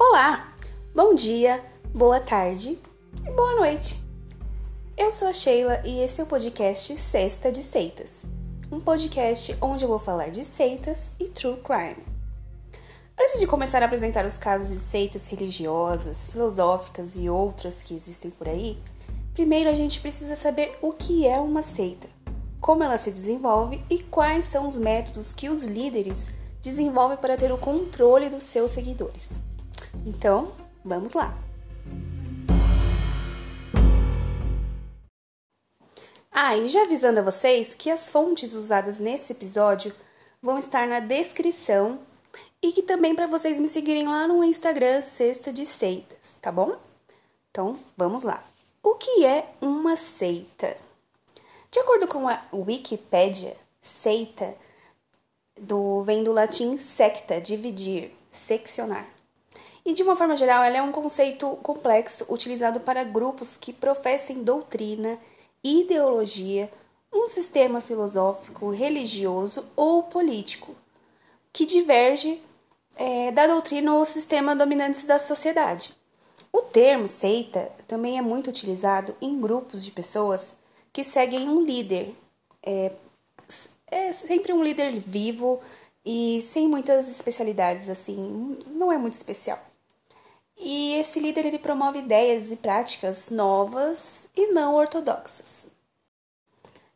Olá, bom dia, boa tarde e boa noite. Eu sou a Sheila e esse é o podcast Sexta de Seitas, um podcast onde eu vou falar de seitas e true crime. Antes de começar a apresentar os casos de seitas religiosas, filosóficas e outras que existem por aí, primeiro a gente precisa saber o que é uma seita, como ela se desenvolve e quais são os métodos que os líderes desenvolvem para ter o controle dos seus seguidores. Então, vamos lá! Ah, e já avisando a vocês que as fontes usadas nesse episódio vão estar na descrição e que também para vocês me seguirem lá no Instagram Cesta de Seitas, tá bom? Então, vamos lá. O que é uma seita? De acordo com a Wikipédia, seita do, vem do latim secta, dividir, seccionar. E de uma forma geral, ela é um conceito complexo utilizado para grupos que professem doutrina, ideologia, um sistema filosófico, religioso ou político que diverge é, da doutrina ou sistema dominante da sociedade. O termo seita também é muito utilizado em grupos de pessoas que seguem um líder. É, é sempre um líder vivo e sem muitas especialidades, assim, não é muito especial. E esse líder ele promove ideias e práticas novas e não ortodoxas.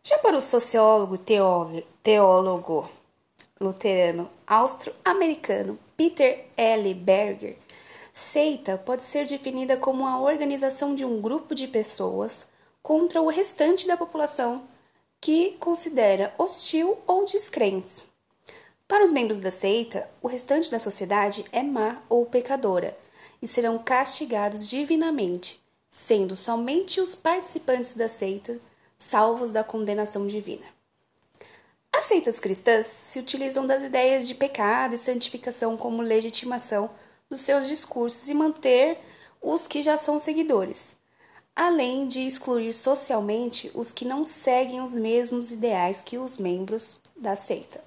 Já para o sociólogo teólogo, teólogo luterano austro-americano Peter L. Berger, seita pode ser definida como a organização de um grupo de pessoas contra o restante da população que considera hostil ou descrentes. Para os membros da seita, o restante da sociedade é má ou pecadora e serão castigados divinamente, sendo somente os participantes da seita salvos da condenação divina. As seitas cristãs se utilizam das ideias de pecado e santificação como legitimação dos seus discursos e manter os que já são seguidores, além de excluir socialmente os que não seguem os mesmos ideais que os membros da seita.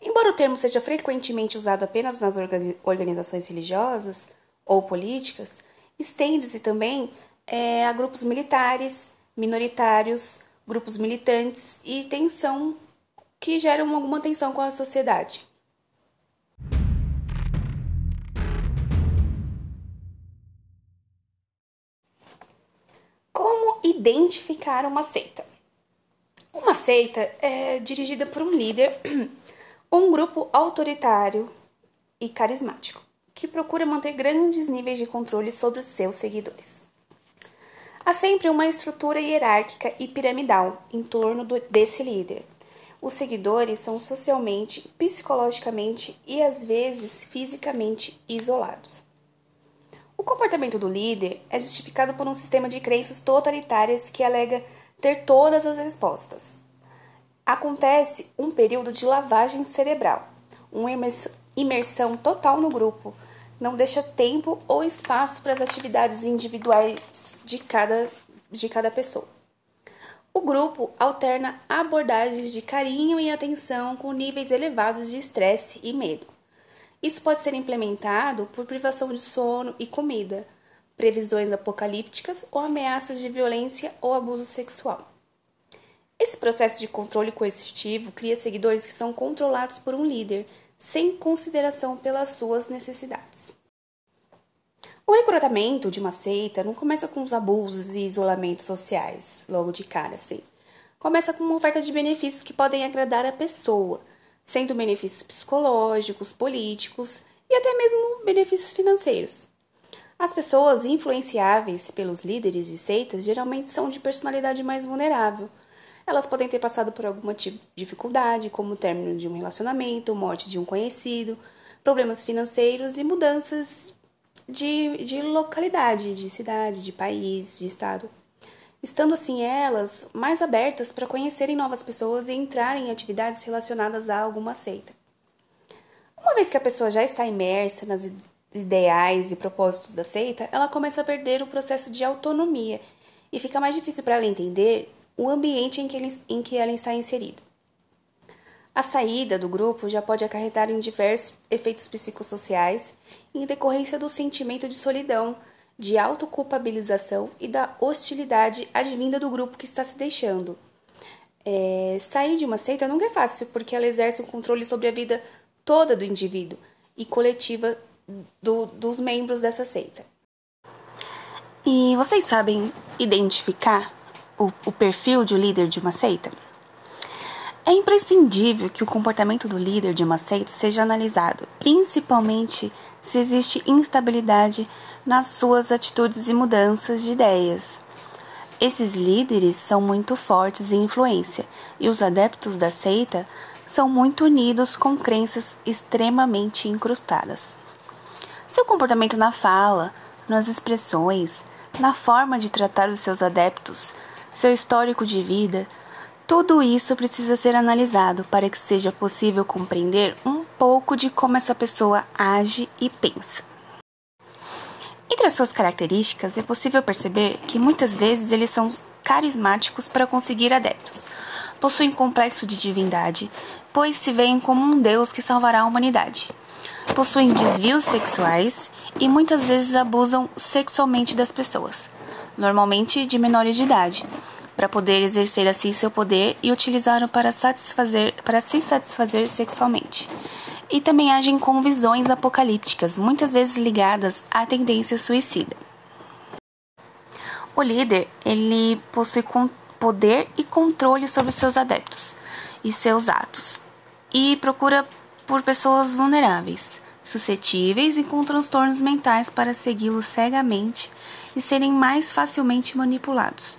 Embora o termo seja frequentemente usado apenas nas organizações religiosas ou políticas, estende-se também é, a grupos militares, minoritários, grupos militantes e tensão que geram alguma tensão com a sociedade. Como identificar uma seita? Uma seita é dirigida por um líder um grupo autoritário e carismático, que procura manter grandes níveis de controle sobre os seus seguidores. Há sempre uma estrutura hierárquica e piramidal em torno desse líder. Os seguidores são socialmente, psicologicamente e às vezes fisicamente isolados. O comportamento do líder é justificado por um sistema de crenças totalitárias que alega ter todas as respostas, acontece um período de lavagem cerebral, uma imersão total no grupo, não deixa tempo ou espaço para as atividades individuais de cada, de cada pessoa. O grupo alterna abordagens de carinho e atenção com níveis elevados de estresse e medo. Isso pode ser implementado por privação de sono e comida, previsões apocalípticas ou ameaças de violência ou abuso sexual. Esse processo de controle coercitivo cria seguidores que são controlados por um líder, sem consideração pelas suas necessidades. O recrutamento de uma seita não começa com os abusos e isolamentos sociais, logo de cara, assim. Começa com uma oferta de benefícios que podem agradar a pessoa, sendo benefícios psicológicos, políticos e até mesmo benefícios financeiros. As pessoas influenciáveis pelos líderes de seitas geralmente são de personalidade mais vulnerável, elas podem ter passado por alguma dificuldade, como o término de um relacionamento, morte de um conhecido, problemas financeiros e mudanças de, de localidade, de cidade, de país, de estado. Estando assim elas mais abertas para conhecerem novas pessoas e entrarem em atividades relacionadas a alguma seita. Uma vez que a pessoa já está imersa nas ideais e propósitos da seita, ela começa a perder o processo de autonomia e fica mais difícil para ela entender o ambiente em que, ele, em que ela está inserida. A saída do grupo já pode acarretar em diversos efeitos psicossociais em decorrência do sentimento de solidão, de autoculpabilização e da hostilidade advinda do grupo que está se deixando. É, sair de uma seita nunca é fácil, porque ela exerce um controle sobre a vida toda do indivíduo e coletiva do, dos membros dessa seita. E vocês sabem identificar o, o perfil de líder de uma seita? É imprescindível que o comportamento do líder de uma seita seja analisado, principalmente se existe instabilidade nas suas atitudes e mudanças de ideias. Esses líderes são muito fortes em influência e os adeptos da seita são muito unidos com crenças extremamente incrustadas. Seu comportamento na fala, nas expressões, na forma de tratar os seus adeptos, seu histórico de vida, tudo isso precisa ser analisado para que seja possível compreender um pouco de como essa pessoa age e pensa. Entre as suas características, é possível perceber que muitas vezes eles são carismáticos para conseguir adeptos. Possuem complexo de divindade, pois se veem como um Deus que salvará a humanidade. Possuem desvios sexuais e muitas vezes abusam sexualmente das pessoas, normalmente de menores de idade, para poder exercer assim seu poder e utilizá-lo para satisfazer para se satisfazer sexualmente e também agem com visões apocalípticas, muitas vezes ligadas à tendência suicida. O líder, ele possui poder e controle sobre seus adeptos e seus atos e procura por pessoas vulneráveis, suscetíveis e com transtornos mentais para segui-lo cegamente e serem mais facilmente manipulados.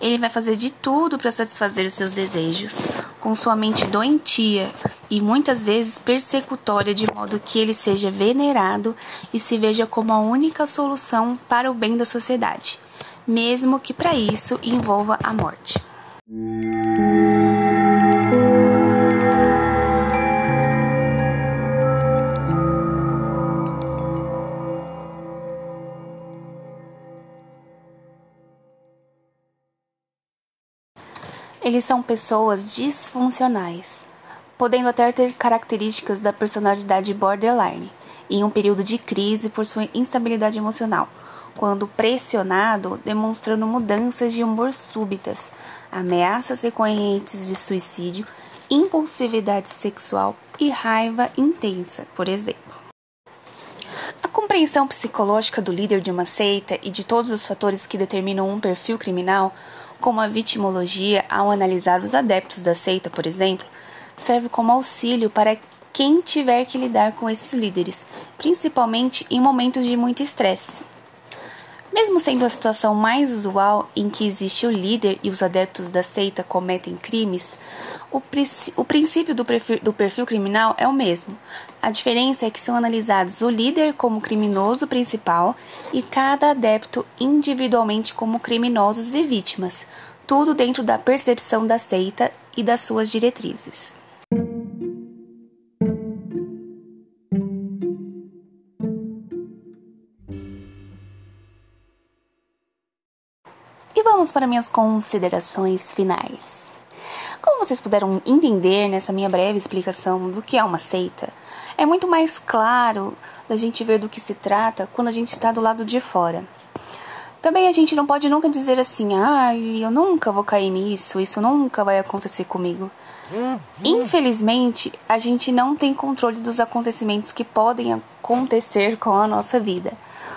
Ele vai fazer de tudo para satisfazer os seus desejos, com sua mente doentia e muitas vezes persecutória, de modo que ele seja venerado e se veja como a única solução para o bem da sociedade, mesmo que para isso envolva a morte. Eles são pessoas disfuncionais, podendo até ter características da personalidade borderline, em um período de crise por sua instabilidade emocional, quando pressionado, demonstrando mudanças de humor súbitas, ameaças recorrentes de suicídio, impulsividade sexual e raiva intensa, por exemplo. A compreensão psicológica do líder de uma seita e de todos os fatores que determinam um perfil criminal como a vitimologia ao analisar os adeptos da seita, por exemplo, serve como auxílio para quem tiver que lidar com esses líderes, principalmente em momentos de muito estresse. Mesmo sendo a situação mais usual em que existe o líder e os adeptos da seita cometem crimes, o, o princípio do perfil, do perfil criminal é o mesmo. A diferença é que são analisados o líder como criminoso principal e cada adepto individualmente como criminosos e vítimas, tudo dentro da percepção da seita e das suas diretrizes. Vamos para minhas considerações finais. Como vocês puderam entender nessa minha breve explicação do que é uma seita, é muito mais claro da gente ver do que se trata quando a gente está do lado de fora. Também a gente não pode nunca dizer assim, ah, eu nunca vou cair nisso, isso nunca vai acontecer comigo. Infelizmente, a gente não tem controle dos acontecimentos que podem acontecer com a nossa vida.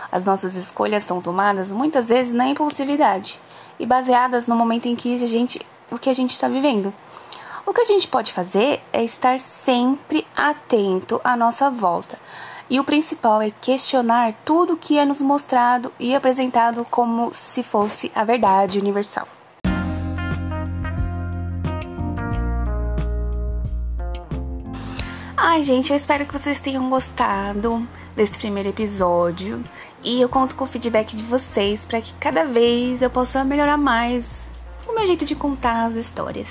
As nossas escolhas são tomadas muitas vezes na impulsividade e baseadas no momento em que a gente, o que a gente está vivendo. O que a gente pode fazer é estar sempre atento à nossa volta. E o principal é questionar tudo que é nos mostrado e apresentado como se fosse a verdade universal. Ai, gente, eu espero que vocês tenham gostado desse primeiro episódio e eu conto com o feedback de vocês para que cada vez eu possa melhorar mais o meu jeito de contar as histórias.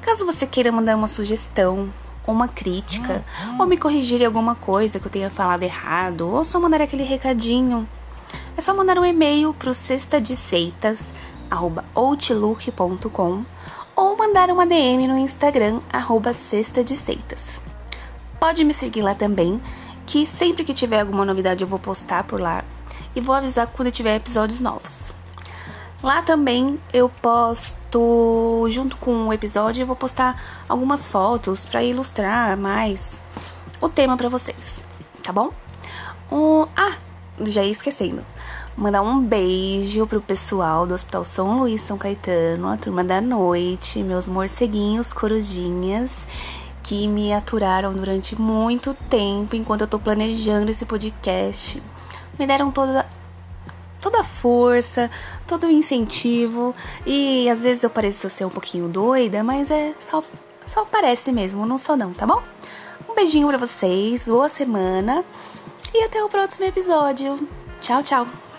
Caso você queira mandar uma sugestão, uma crítica, ou me corrigir alguma coisa que eu tenha falado errado, ou só mandar aquele recadinho, é só mandar um e-mail pro cestadeseitas@outlook.com ou mandar uma DM no Instagram, arroba Cesta de Seitas. Pode me seguir lá também, que sempre que tiver alguma novidade eu vou postar por lá e vou avisar quando tiver episódios novos. Lá também eu posto, junto com o episódio, eu vou postar algumas fotos para ilustrar mais o tema para vocês, tá bom? Um, ah, já ia esquecendo. Mandar um beijo pro pessoal do Hospital São Luís São Caetano, a turma da noite, meus morceguinhos corujinhas que me aturaram durante muito tempo enquanto eu tô planejando esse podcast. Me deram toda toda a força, todo o incentivo e às vezes eu pareço ser um pouquinho doida, mas é só só parece mesmo, não sou não, tá bom? Um beijinho para vocês, boa semana e até o próximo episódio. Tchau, tchau.